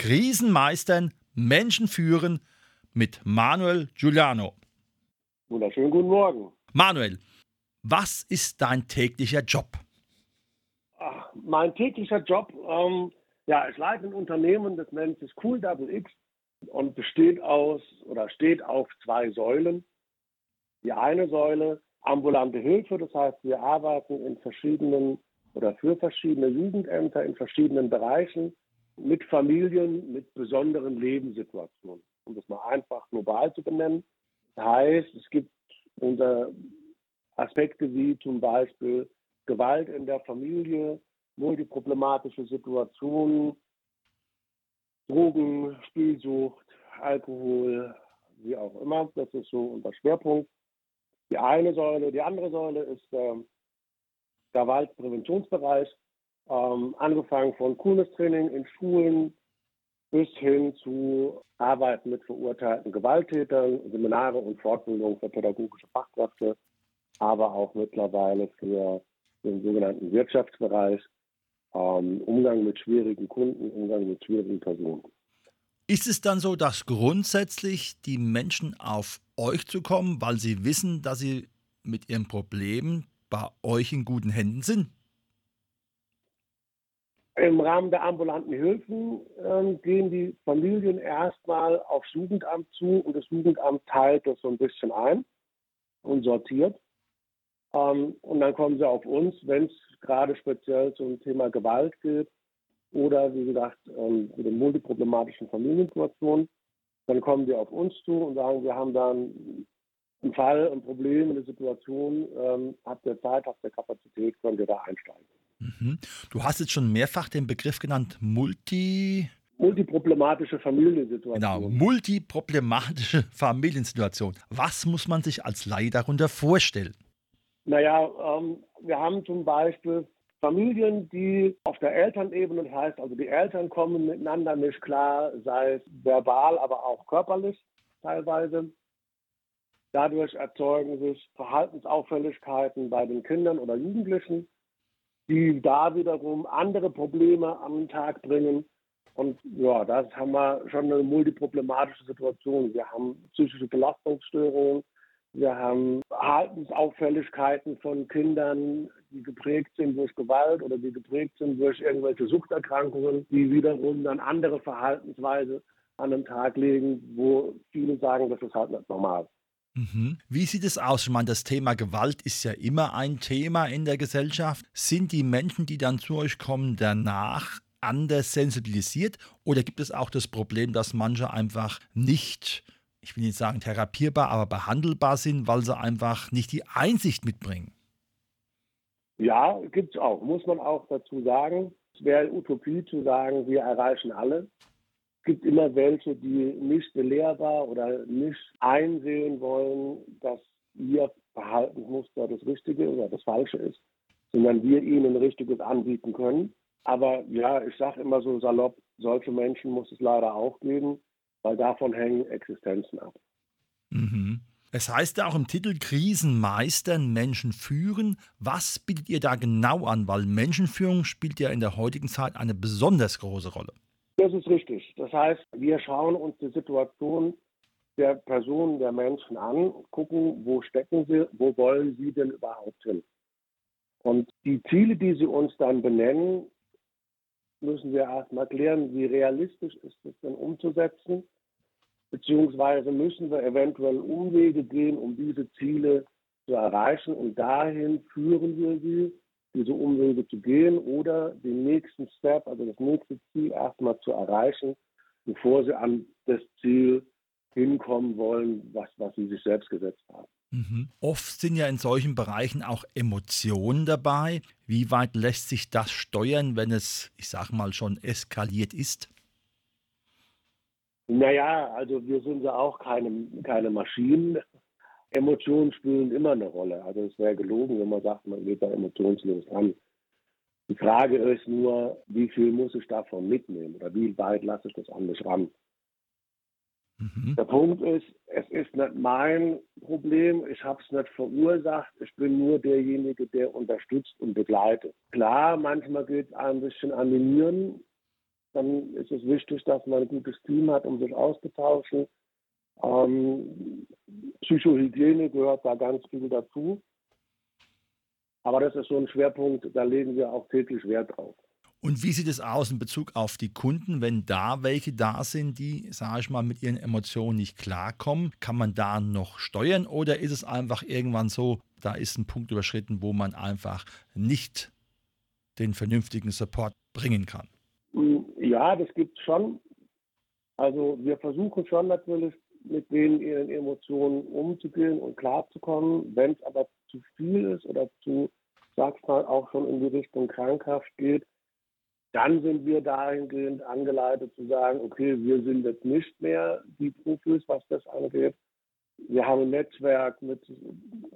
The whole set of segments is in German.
Krisen meistern, Menschen führen mit Manuel Giuliano. Wunderschönen guten Morgen. Manuel, was ist dein täglicher Job? Ach, mein täglicher Job, ähm, ja, ich leite ein Unternehmen, das nennt sich Cool Double X und besteht aus oder steht auf zwei Säulen. Die eine Säule ambulante Hilfe. Das heißt, wir arbeiten in verschiedenen oder für verschiedene Jugendämter in verschiedenen Bereichen mit Familien mit besonderen Lebenssituationen, um das mal einfach global zu benennen. Das heißt, es gibt unter Aspekte wie zum Beispiel Gewalt in der Familie, multiproblematische Situationen, Drogen, Spielsucht, Alkohol, wie auch immer. Das ist so unser Schwerpunkt die eine Säule. Die andere Säule ist ähm, der Waldpräventionsbereich, ähm, angefangen von Coolness-Training in Schulen bis hin zu Arbeiten mit verurteilten Gewalttätern, Seminare und Fortbildung für pädagogische Fachkräfte, aber auch mittlerweile für den sogenannten Wirtschaftsbereich, ähm, Umgang mit schwierigen Kunden, Umgang mit schwierigen Personen. Ist es dann so, dass grundsätzlich die Menschen auf euch zu kommen, weil sie wissen, dass sie mit ihren Problemen bei euch in guten Händen sind? Im Rahmen der ambulanten Hilfen äh, gehen die Familien erstmal aufs Jugendamt zu und das Jugendamt teilt das so ein bisschen ein und sortiert. Ähm, und dann kommen sie auf uns, wenn es gerade speziell zum Thema Gewalt geht oder wie gesagt ähm, mit den multiproblematischen Familiensituationen. Dann kommen die auf uns zu und sagen, wir haben da einen, Fall, ein Problem, eine Situation, ähm, habt ihr Zeit, habt ihr Kapazität, könnt ihr da einsteigen. Mhm. Du hast jetzt schon mehrfach den Begriff genannt, Multi... Multiproblematische Familiensituation. Genau, multiproblematische Familiensituation. Was muss man sich als Laie darunter vorstellen? Naja, ähm, wir haben zum Beispiel Familien, die auf der Elternebene, das heißt also die Eltern kommen miteinander nicht klar, sei es verbal, aber auch körperlich teilweise. Dadurch erzeugen sich Verhaltensauffälligkeiten bei den Kindern oder Jugendlichen, die da wiederum andere Probleme am Tag bringen. Und ja, das haben wir schon eine multiproblematische Situation. Wir haben psychische Belastungsstörungen, wir haben Verhaltensauffälligkeiten von Kindern, die geprägt sind durch Gewalt oder die geprägt sind durch irgendwelche Suchterkrankungen, die wiederum dann andere Verhaltensweise an den Tag legen, wo viele sagen, das ist halt nicht normal. Mhm. Wie sieht es aus? Ich meine, das Thema Gewalt ist ja immer ein Thema in der Gesellschaft. Sind die Menschen, die dann zu euch kommen, danach anders sensibilisiert? Oder gibt es auch das Problem, dass manche einfach nicht ich will nicht sagen therapierbar, aber behandelbar sind, weil sie einfach nicht die Einsicht mitbringen. Ja, gibt es auch. Muss man auch dazu sagen. Es wäre Utopie zu sagen, wir erreichen alle. Es gibt immer welche, die nicht belehrbar oder nicht einsehen wollen, dass ihr Verhaltensmuster das Richtige oder das Falsche ist, sondern wir ihnen Richtiges anbieten können. Aber ja, ich sage immer so salopp, solche Menschen muss es leider auch geben weil davon hängen Existenzen ab. Mhm. Es heißt ja auch im Titel Krisen meistern, Menschen führen. Was bietet ihr da genau an? Weil Menschenführung spielt ja in der heutigen Zeit eine besonders große Rolle. Das ist richtig. Das heißt, wir schauen uns die Situation der Personen, der Menschen an, gucken, wo stecken sie, wo wollen sie denn überhaupt hin. Und die Ziele, die sie uns dann benennen, müssen wir erstmal klären, wie realistisch ist es denn umzusetzen, beziehungsweise müssen wir eventuell Umwege gehen, um diese Ziele zu erreichen und dahin führen wir sie, diese Umwege zu gehen oder den nächsten Step, also das nächste Ziel erstmal zu erreichen, bevor sie an das Ziel hinkommen wollen, was, was sie sich selbst gesetzt haben. Mhm. Oft sind ja in solchen Bereichen auch Emotionen dabei. Wie weit lässt sich das steuern, wenn es, ich sage mal, schon eskaliert ist? Naja, also wir sind ja auch keine, keine Maschinen. Emotionen spielen immer eine Rolle. Also es wäre gelogen, wenn man sagt, man geht da emotionslos an. Die Frage ist nur, wie viel muss ich davon mitnehmen oder wie weit lasse ich das an mich ran? Mhm. Der Punkt ist, es ist nicht mein Problem, ich habe es nicht verursacht, ich bin nur derjenige, der unterstützt und begleitet. Klar, manchmal geht es ein bisschen an die Nieren, dann ist es wichtig, dass man ein gutes Team hat, um sich auszutauschen. Ähm, Psychohygiene gehört da ganz viel dazu. Aber das ist so ein Schwerpunkt, da legen wir auch täglich Wert drauf. Und wie sieht es aus in Bezug auf die Kunden, wenn da welche da sind, die, sage ich mal, mit ihren Emotionen nicht klarkommen? Kann man da noch steuern oder ist es einfach irgendwann so, da ist ein Punkt überschritten, wo man einfach nicht den vernünftigen Support bringen kann? Ja, das gibt es schon. Also wir versuchen schon natürlich mit denen ihren Emotionen umzugehen und klarzukommen. Wenn es aber zu viel ist oder zu, sag's mal, auch schon in die Richtung krankhaft geht, dann sind wir dahingehend angeleitet zu sagen, okay, wir sind jetzt nicht mehr die Profis, was das angeht. Wir haben ein Netzwerk mit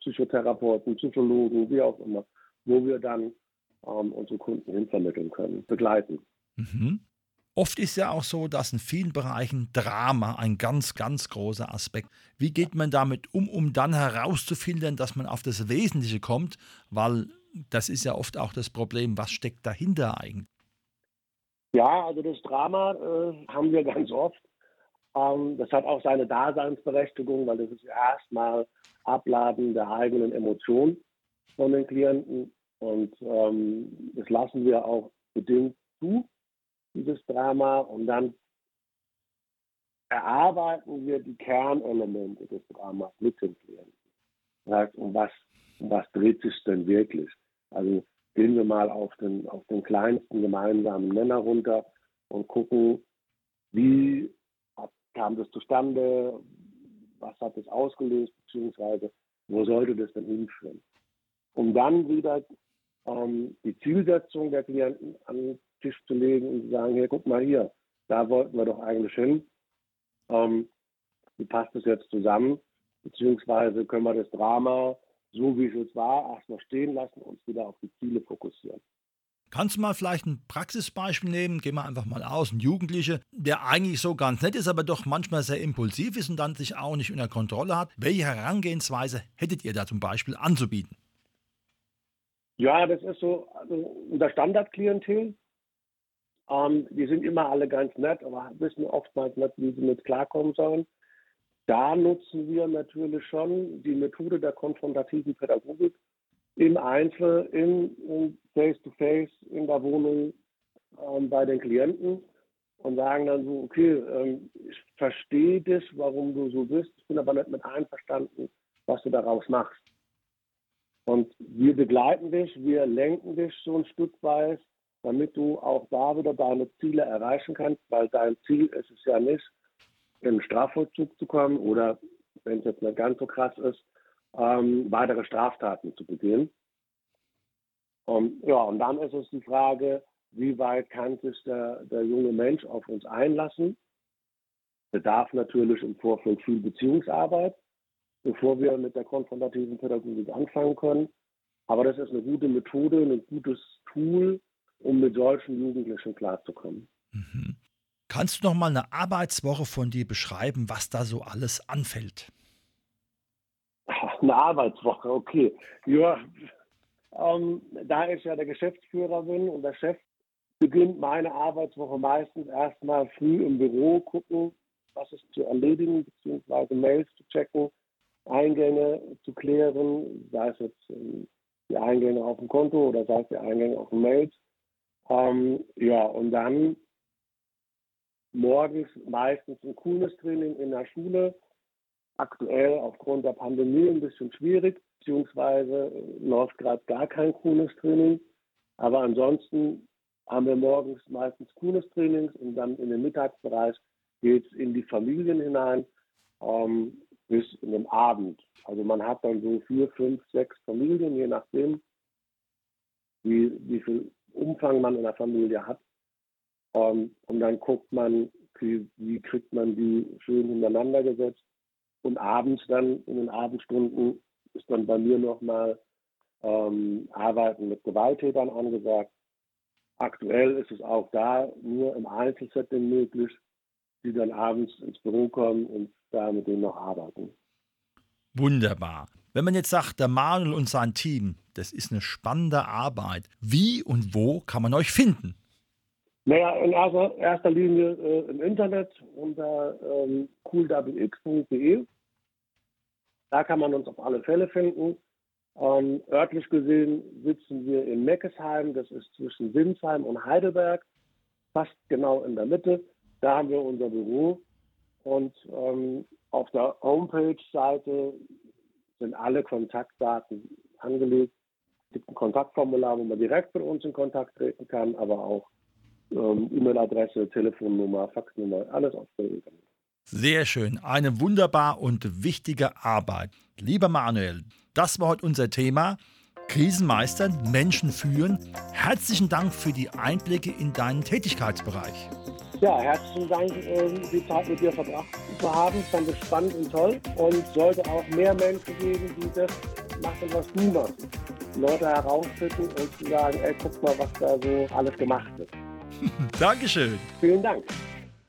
Psychotherapeuten, Psychologen, wie auch immer, wo wir dann ähm, unsere Kunden hinvermitteln können, begleiten. Mhm. Oft ist ja auch so, dass in vielen Bereichen Drama ein ganz, ganz großer Aspekt. Wie geht man damit um, um dann herauszufiltern, dass man auf das Wesentliche kommt? Weil das ist ja oft auch das Problem, was steckt dahinter eigentlich? Ja, also das Drama äh, haben wir ganz oft. Ähm, das hat auch seine Daseinsberechtigung, weil das ist erstmal Abladen der eigenen Emotionen von den Klienten. Und ähm, das lassen wir auch bedingt zu dieses Drama und dann erarbeiten wir die Kernelemente des Dramas mit dem Klienten. Um was, um was dreht sich denn wirklich? Also gehen wir mal auf den, auf den kleinsten gemeinsamen Nenner runter und gucken, wie kam das zustande, was hat das ausgelöst, beziehungsweise wo sollte das denn hinführen? Um dann wieder ähm, die Zielsetzung der Klienten an Tisch zu legen und zu sagen, hier, guck mal hier, da wollten wir doch eigentlich hin. Ähm, wie passt das jetzt zusammen? Beziehungsweise können wir das Drama, so wie es jetzt war, erstmal stehen lassen und uns wieder auf die Ziele fokussieren. Kannst du mal vielleicht ein Praxisbeispiel nehmen? Gehen wir einfach mal aus. Ein Jugendlicher, der eigentlich so ganz nett ist, aber doch manchmal sehr impulsiv ist und dann sich auch nicht unter Kontrolle hat. Welche Herangehensweise hättet ihr da zum Beispiel anzubieten? Ja, das ist so also unser Standardklientel. Ähm, die sind immer alle ganz nett, aber wissen oftmals nicht, wie sie mit klarkommen sollen. Da nutzen wir natürlich schon die Methode der konfrontativen Pädagogik im Einzel, im Face-to-Face, -face, in der Wohnung ähm, bei den Klienten und sagen dann so, okay, ähm, ich verstehe dich, warum du so bist, ich bin aber nicht mit einverstanden, was du daraus machst. Und wir begleiten dich, wir lenken dich so ein Stück weit damit du auch da wieder deine Ziele erreichen kannst, weil dein Ziel ist es ja nicht, in Strafvollzug zu kommen oder, wenn es jetzt nicht ganz so krass ist, ähm, weitere Straftaten zu begehen. Und, ja, und dann ist es die Frage, wie weit kann sich der, der junge Mensch auf uns einlassen? Bedarf natürlich im Vorfeld viel Beziehungsarbeit, bevor wir mit der konfrontativen Pädagogik anfangen können. Aber das ist eine gute Methode, ein gutes Tool, um mit solchen Jugendlichen klarzukommen. Mhm. Kannst du noch mal eine Arbeitswoche von dir beschreiben, was da so alles anfällt? Eine Arbeitswoche, okay. Ja, ähm, da ich ja der Geschäftsführer bin und der Chef, beginnt meine Arbeitswoche meistens erstmal früh im Büro gucken, was ist zu erledigen, beziehungsweise Mails zu checken, Eingänge zu klären, sei es jetzt ähm, die Eingänge auf dem Konto oder sei es die Eingänge auf dem Mails. Ähm, ja, und dann morgens meistens ein Coolness-Training in der Schule. Aktuell aufgrund der Pandemie ein bisschen schwierig, beziehungsweise äh, läuft gerade gar kein Coolness-Training. Aber ansonsten haben wir morgens meistens Coolness-Trainings und dann in den Mittagsbereich geht es in die Familien hinein ähm, bis in den Abend. Also man hat dann so vier, fünf, sechs Familien, je nachdem, wie, wie viel Umfang man in der Familie hat. Ähm, und dann guckt man wie, wie kriegt man die schön hintereinander gesetzt. Und abends dann, in den Abendstunden, ist dann bei mir nochmal ähm, Arbeiten mit Gewalttätern angesagt. Aktuell ist es auch da nur im Einzelsetting möglich, die dann abends ins Büro kommen und da mit denen noch arbeiten. Wunderbar. Wenn man jetzt sagt, der Manuel und sein Team, das ist eine spannende Arbeit. Wie und wo kann man euch finden? Naja, in erster, erster Linie äh, im Internet unter ähm, coolwx.de. Da kann man uns auf alle Fälle finden. Ähm, örtlich gesehen sitzen wir in Meckesheim, das ist zwischen Sinsheim und Heidelberg, fast genau in der Mitte. Da haben wir unser Büro und ähm, auf der Homepage-Seite sind alle Kontaktdaten angelegt. Es gibt ein Kontaktformular, wo man direkt mit uns in Kontakt treten kann, aber auch ähm, E-Mail-Adresse, Telefonnummer, Faxnummer, alles auf der Internet. Sehr schön. Eine wunderbar und wichtige Arbeit. Lieber Manuel, das war heute unser Thema. Krisen meistern, Menschen führen. Herzlichen Dank für die Einblicke in deinen Tätigkeitsbereich. Ja, herzlichen Dank, ähm, die Zeit mit dir verbracht zu haben. Ich fand es spannend und toll und sollte auch mehr Menschen geben, die das machen, was du machst. Leute herausfinden und zu sagen, ey, guck mal, was da so alles gemacht wird. Dankeschön. Vielen Dank.